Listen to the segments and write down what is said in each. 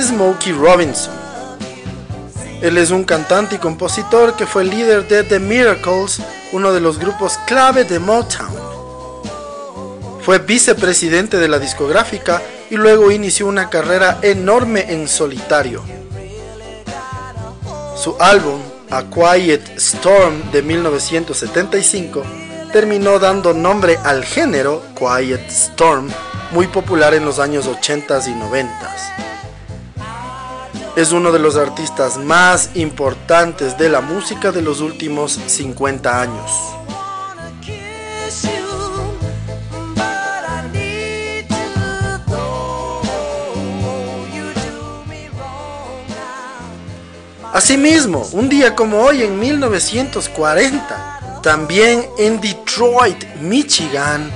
Smokey Robinson. Él es un cantante y compositor que fue líder de The Miracles, uno de los grupos clave de Motown. Fue vicepresidente de la discográfica y luego inició una carrera enorme en solitario. Su álbum A Quiet Storm de 1975 terminó dando nombre al género Quiet Storm, muy popular en los años 80 y 90. Es uno de los artistas más importantes de la música de los últimos 50 años. Asimismo, un día como hoy en 1940, también en Detroit, Michigan,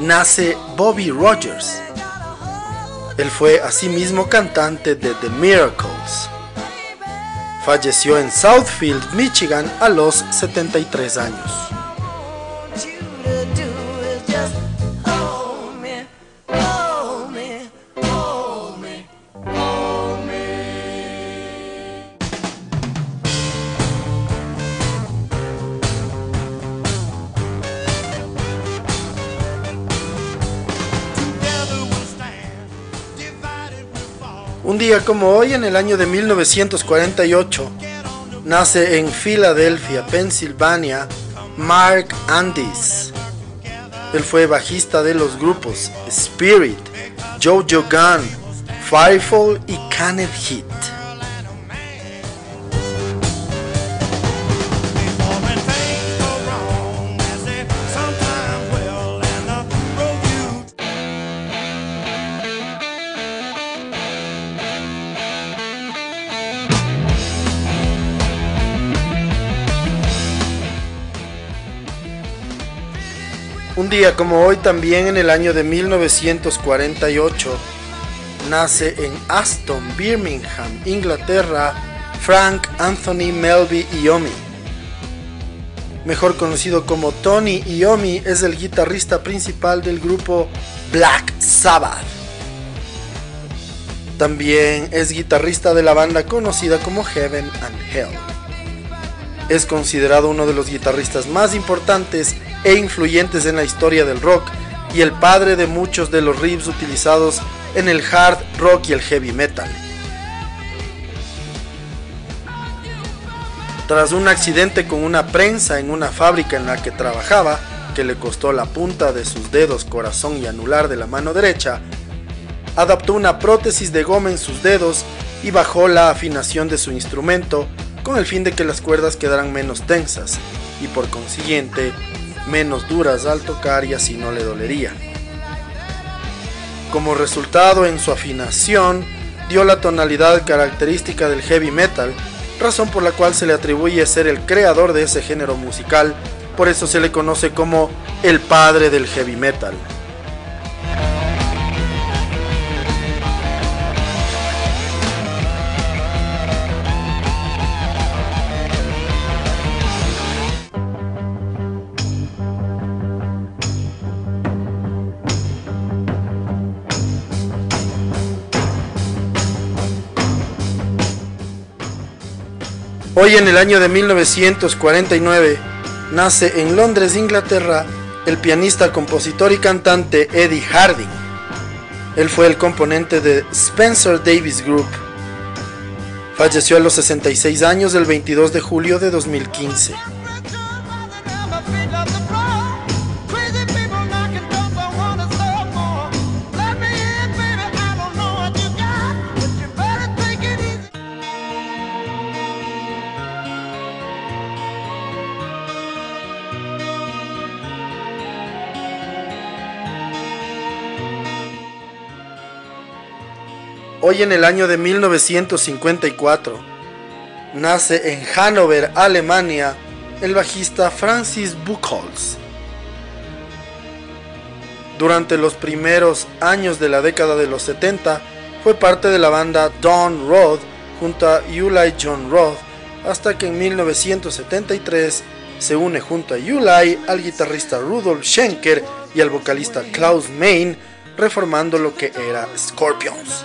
nace Bobby Rogers. Él fue asimismo cantante de The Miracles. Falleció en Southfield, Michigan a los 73 años. Un día como hoy, en el año de 1948, nace en Filadelfia, Pensilvania, Mark Andis. Él fue bajista de los grupos Spirit, Jojo Gun, Firefall y Canet Hit. Un día como hoy también en el año de 1948 nace en Aston, Birmingham, Inglaterra, Frank Anthony Melby Iomi. Mejor conocido como Tony Iommi, es el guitarrista principal del grupo Black Sabbath. También es guitarrista de la banda conocida como Heaven and Hell. Es considerado uno de los guitarristas más importantes e influyentes en la historia del rock y el padre de muchos de los riffs utilizados en el hard rock y el heavy metal. Tras un accidente con una prensa en una fábrica en la que trabajaba, que le costó la punta de sus dedos, corazón y anular de la mano derecha, adaptó una prótesis de goma en sus dedos y bajó la afinación de su instrumento con el fin de que las cuerdas quedaran menos tensas y por consiguiente menos duras al tocar y así no le dolería. Como resultado en su afinación, dio la tonalidad característica del heavy metal, razón por la cual se le atribuye ser el creador de ese género musical, por eso se le conoce como el padre del heavy metal. Hoy en el año de 1949 nace en Londres, Inglaterra, el pianista, compositor y cantante Eddie Harding. Él fue el componente de Spencer Davis Group. Falleció a los 66 años el 22 de julio de 2015. Hoy en el año de 1954, nace en Hannover, Alemania, el bajista Francis Buchholz. Durante los primeros años de la década de los 70, fue parte de la banda Don Roth junto a Uli John Roth, hasta que en 1973 se une junto a Uli al guitarrista Rudolf Schenker y al vocalista Klaus Main, reformando lo que era Scorpions.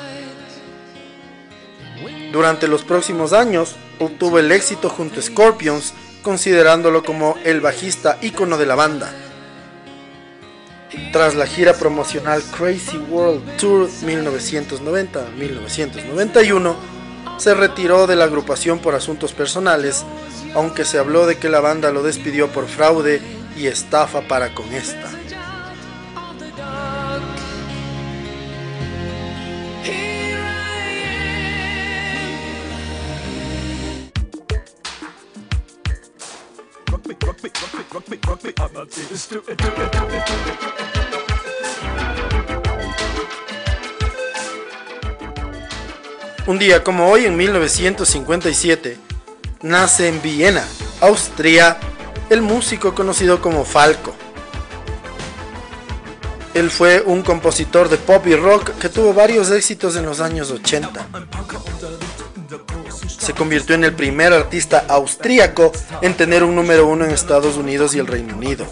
Durante los próximos años obtuvo el éxito junto a Scorpions, considerándolo como el bajista ícono de la banda. Tras la gira promocional Crazy World Tour 1990-1991, se retiró de la agrupación por asuntos personales, aunque se habló de que la banda lo despidió por fraude y estafa para con esta. Un día como hoy, en 1957, nace en Viena, Austria, el músico conocido como Falco. Él fue un compositor de pop y rock que tuvo varios éxitos en los años 80 se convirtió en el primer artista austríaco en tener un número uno en Estados Unidos y el Reino Unido.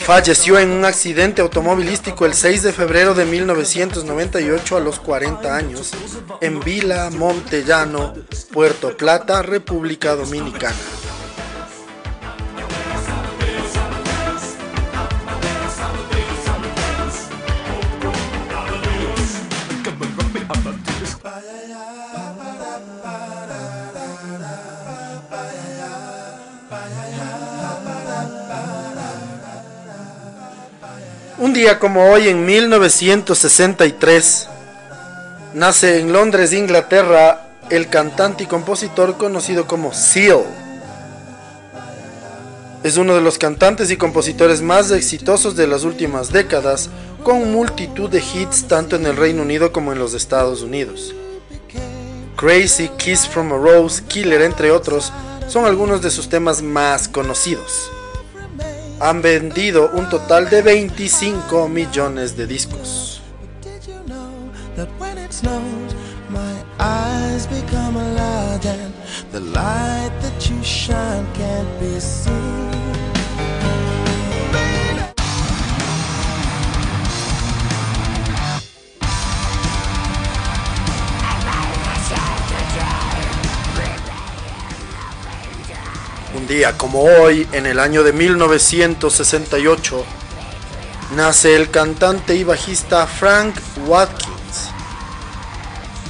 Falleció en un accidente automovilístico el 6 de febrero de 1998 a los 40 años en Vila Montellano, Puerto Plata, República Dominicana. Un día como hoy, en 1963, nace en Londres, Inglaterra, el cantante y compositor conocido como Seal. Es uno de los cantantes y compositores más exitosos de las últimas décadas, con multitud de hits tanto en el Reino Unido como en los Estados Unidos. Crazy, Kiss from a Rose, Killer, entre otros, son algunos de sus temas más conocidos han vendido un total de 25 millones de discos. Día como hoy, en el año de 1968, nace el cantante y bajista Frank Watkins.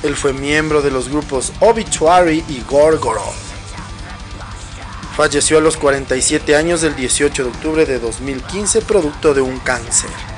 Él fue miembro de los grupos Obituary y Gorgoroth. Falleció a los 47 años del 18 de octubre de 2015 producto de un cáncer.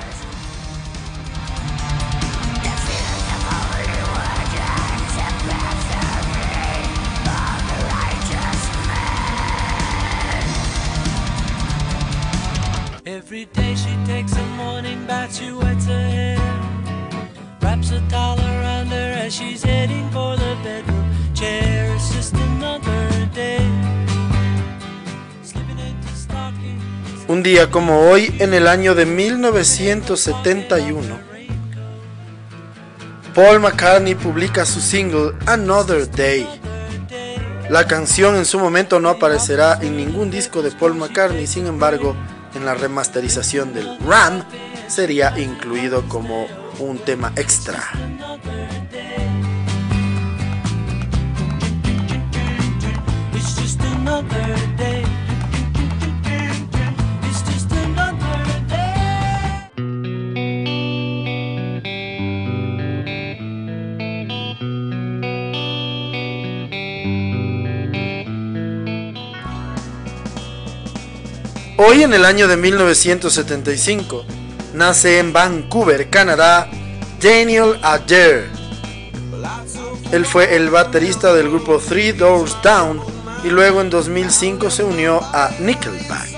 Un día como hoy, en el año de 1971, Paul McCartney publica su single Another Day. La canción en su momento no aparecerá en ningún disco de Paul McCartney, sin embargo, en la remasterización del RAM sería incluido como un tema extra. Hoy en el año de 1975 nace en Vancouver, Canadá, Daniel Adair. Él fue el baterista del grupo Three Doors Down y luego en 2005 se unió a Nickelback.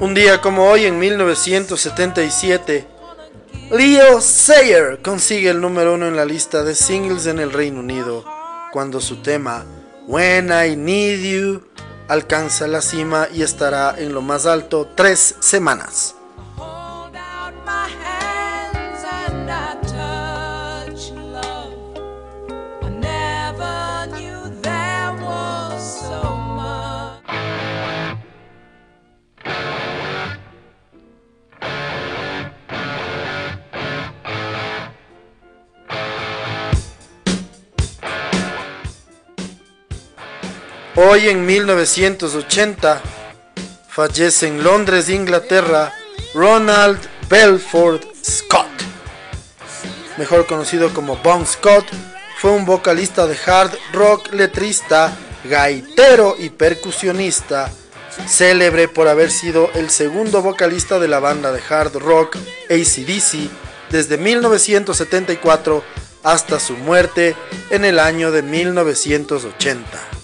Un día como hoy, en 1977, Leo Sayer consigue el número uno en la lista de singles en el Reino Unido, cuando su tema When I Need You alcanza la cima y estará en lo más alto tres semanas. Hoy en 1980 fallece en Londres, Inglaterra, Ronald Belford Scott. Mejor conocido como Bon Scott, fue un vocalista de hard rock, letrista, gaitero y percusionista, célebre por haber sido el segundo vocalista de la banda de hard rock ACDC desde 1974 hasta su muerte en el año de 1980.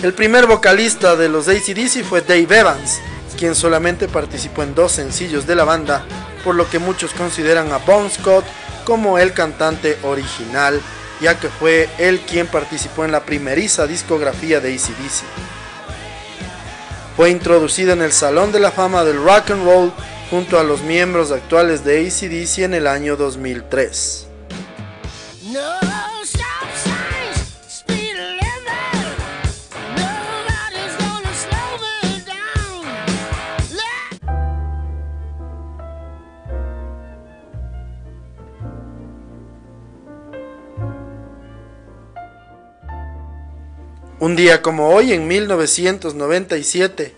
El primer vocalista de los ACDC fue Dave Evans, quien solamente participó en dos sencillos de la banda, por lo que muchos consideran a Bon Scott como el cantante original, ya que fue él quien participó en la primeriza discografía de ACDC. Fue introducido en el Salón de la Fama del Rock and Roll junto a los miembros actuales de ACDC en el año 2003. Un día como hoy, en 1997,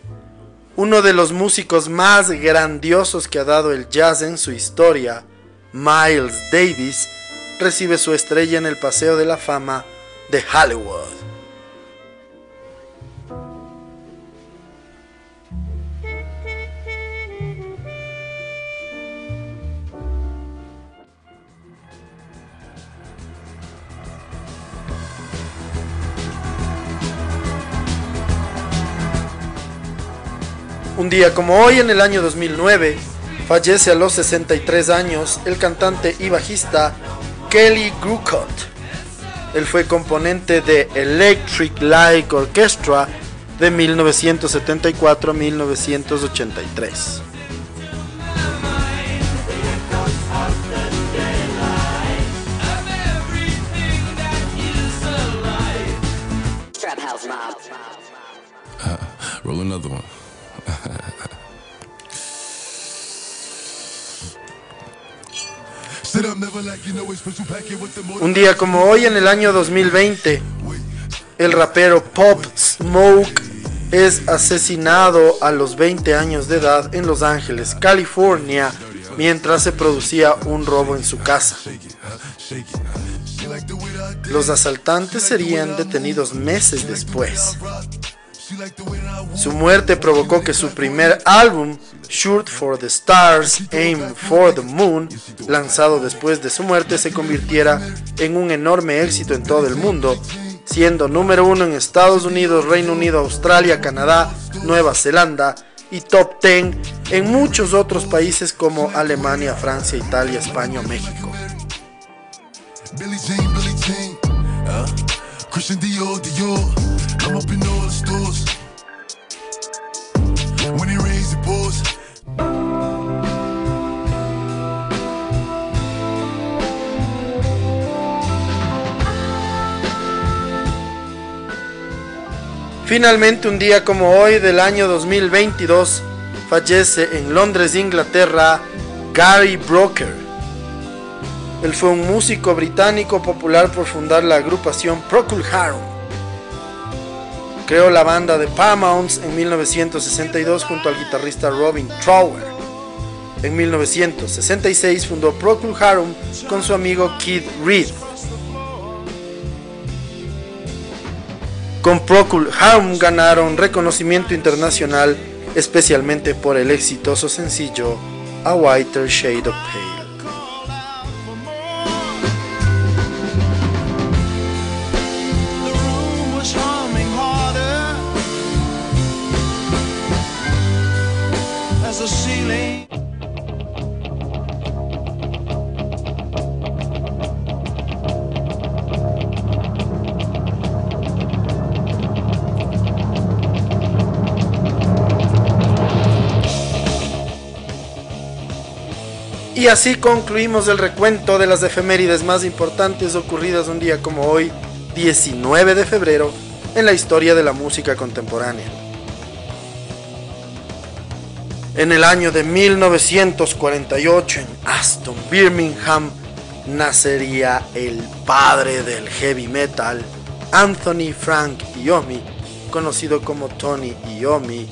uno de los músicos más grandiosos que ha dado el jazz en su historia, Miles Davis, recibe su estrella en el Paseo de la Fama de Hollywood. Un día como hoy, en el año 2009, fallece a los 63 años el cantante y bajista Kelly Grucott. Él fue componente de Electric Light Orchestra de 1974 a 1983. Un día como hoy en el año 2020, el rapero Pop Smoke es asesinado a los 20 años de edad en Los Ángeles, California, mientras se producía un robo en su casa. Los asaltantes serían detenidos meses después. Su muerte provocó que su primer álbum, Shoot for the Stars, Aim for the Moon, lanzado después de su muerte, se convirtiera en un enorme éxito en todo el mundo, siendo número uno en Estados Unidos, Reino Unido, Australia, Canadá, Nueva Zelanda y top 10 en muchos otros países como Alemania, Francia, Italia, España Finalmente, un día como hoy del año 2022, fallece en Londres, Inglaterra, Gary Brooker. Él fue un músico británico popular por fundar la agrupación Procol Harum. Creó la banda de Paramounts en 1962 junto al guitarrista Robin Trower. En 1966 fundó Procol Harum con su amigo Keith Reed. con Procul Harum ganaron reconocimiento internacional, especialmente por el exitoso sencillo A Whiter Shade of Pale. Así concluimos el recuento de las efemérides más importantes ocurridas un día como hoy, 19 de febrero, en la historia de la música contemporánea. En el año de 1948 en Aston, Birmingham, nacería el padre del heavy metal, Anthony Frank Iommi, conocido como Tony Iommi,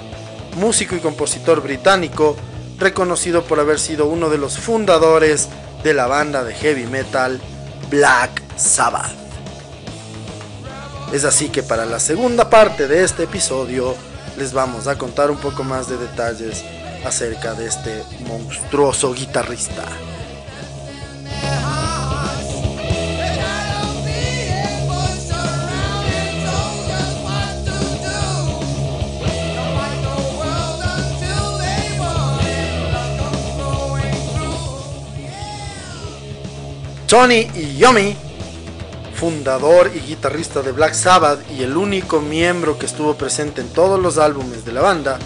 músico y compositor británico, reconocido por haber sido uno de los fundadores de la banda de heavy metal Black Sabbath. Es así que para la segunda parte de este episodio les vamos a contar un poco más de detalles acerca de este monstruoso guitarrista. Tony Iommi, fundador y guitarrista de Black Sabbath y el único miembro que estuvo presente en todos los álbumes de la banda,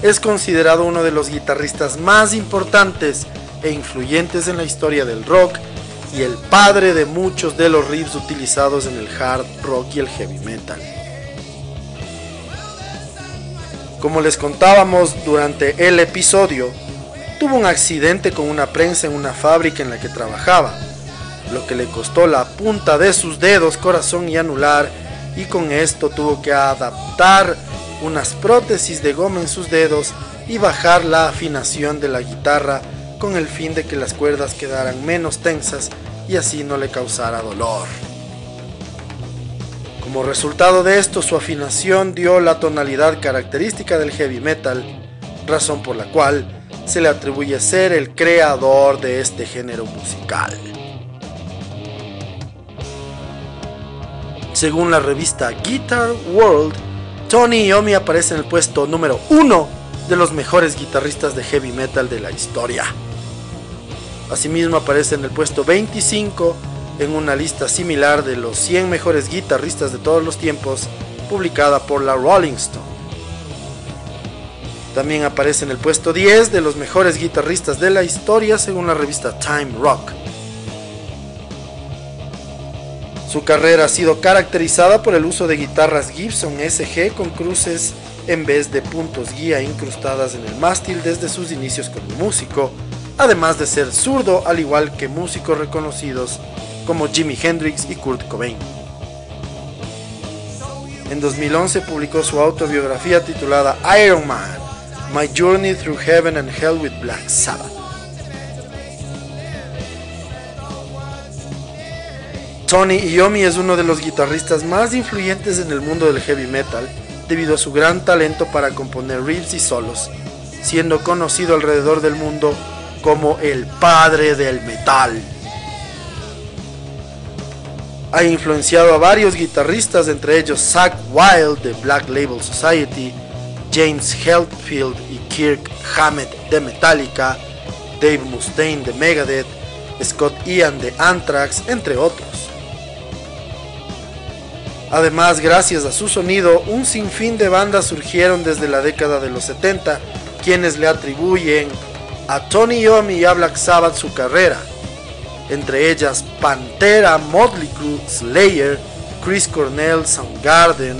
es considerado uno de los guitarristas más importantes e influyentes en la historia del rock y el padre de muchos de los riffs utilizados en el hard rock y el heavy metal. Como les contábamos durante el episodio, tuvo un accidente con una prensa en una fábrica en la que trabajaba lo que le costó la punta de sus dedos, corazón y anular, y con esto tuvo que adaptar unas prótesis de goma en sus dedos y bajar la afinación de la guitarra con el fin de que las cuerdas quedaran menos tensas y así no le causara dolor. Como resultado de esto, su afinación dio la tonalidad característica del heavy metal, razón por la cual se le atribuye ser el creador de este género musical. Según la revista Guitar World, Tony Iommi aparece en el puesto número uno de los mejores guitarristas de heavy metal de la historia. Asimismo aparece en el puesto 25 en una lista similar de los 100 mejores guitarristas de todos los tiempos publicada por la Rolling Stone. También aparece en el puesto 10 de los mejores guitarristas de la historia según la revista Time Rock. Su carrera ha sido caracterizada por el uso de guitarras Gibson SG con cruces en vez de puntos guía incrustadas en el mástil desde sus inicios como músico, además de ser zurdo al igual que músicos reconocidos como Jimi Hendrix y Kurt Cobain. En 2011 publicó su autobiografía titulada Iron Man, My Journey Through Heaven and Hell with Black Sabbath. Tony Iommi es uno de los guitarristas más influyentes en el mundo del heavy metal debido a su gran talento para componer riffs y solos, siendo conocido alrededor del mundo como el padre del metal. Ha influenciado a varios guitarristas, entre ellos Zach Wild de Black Label Society, James Hetfield y Kirk Hammett de Metallica, Dave Mustaine de Megadeth, Scott Ian de Anthrax, entre otros. Además, gracias a su sonido, un sinfín de bandas surgieron desde la década de los 70, quienes le atribuyen a Tony Iommi y a Black Sabbath su carrera, entre ellas Pantera, Motley Crue, Slayer, Chris Cornell, Soundgarden,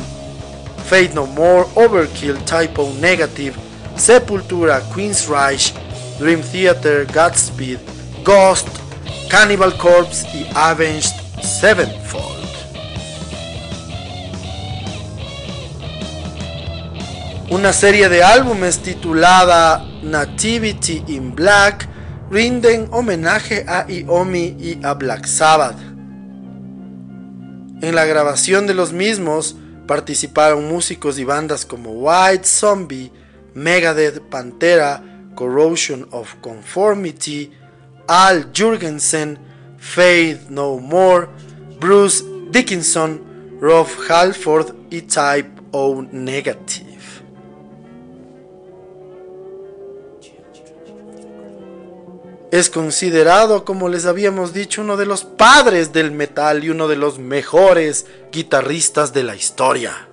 Fate No More, Overkill, Typo Negative, Sepultura, Queen's Reich, Dream Theater, Godspeed, Ghost, Cannibal Corpse y Avenged Sevenfold. Una serie de álbumes titulada Nativity in Black rinden homenaje a Iomi y a Black Sabbath. En la grabación de los mismos Participaron músicos y bandas como White Zombie, Megadeth, Pantera, Corrosion of Conformity, Al Jurgensen, Faith No More, Bruce Dickinson, Rob Halford y Type O Negative. Es considerado, como les habíamos dicho, uno de los padres del metal y uno de los mejores guitarristas de la historia.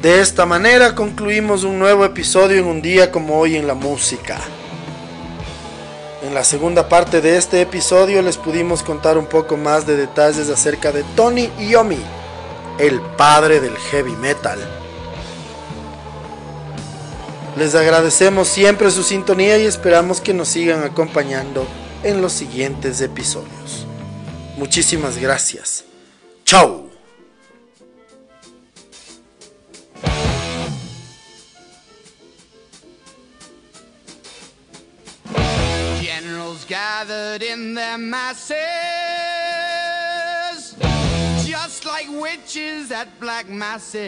De esta manera concluimos un nuevo episodio en un día como hoy en la música. En la segunda parte de este episodio les pudimos contar un poco más de detalles acerca de Tony Iommi, el padre del heavy metal. Les agradecemos siempre su sintonía y esperamos que nos sigan acompañando en los siguientes episodios. Muchísimas gracias. Chao. Gathered in their masses, just like witches at black masses.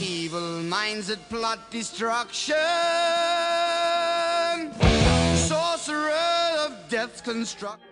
Evil minds that plot destruction, sorcerer of death's construct.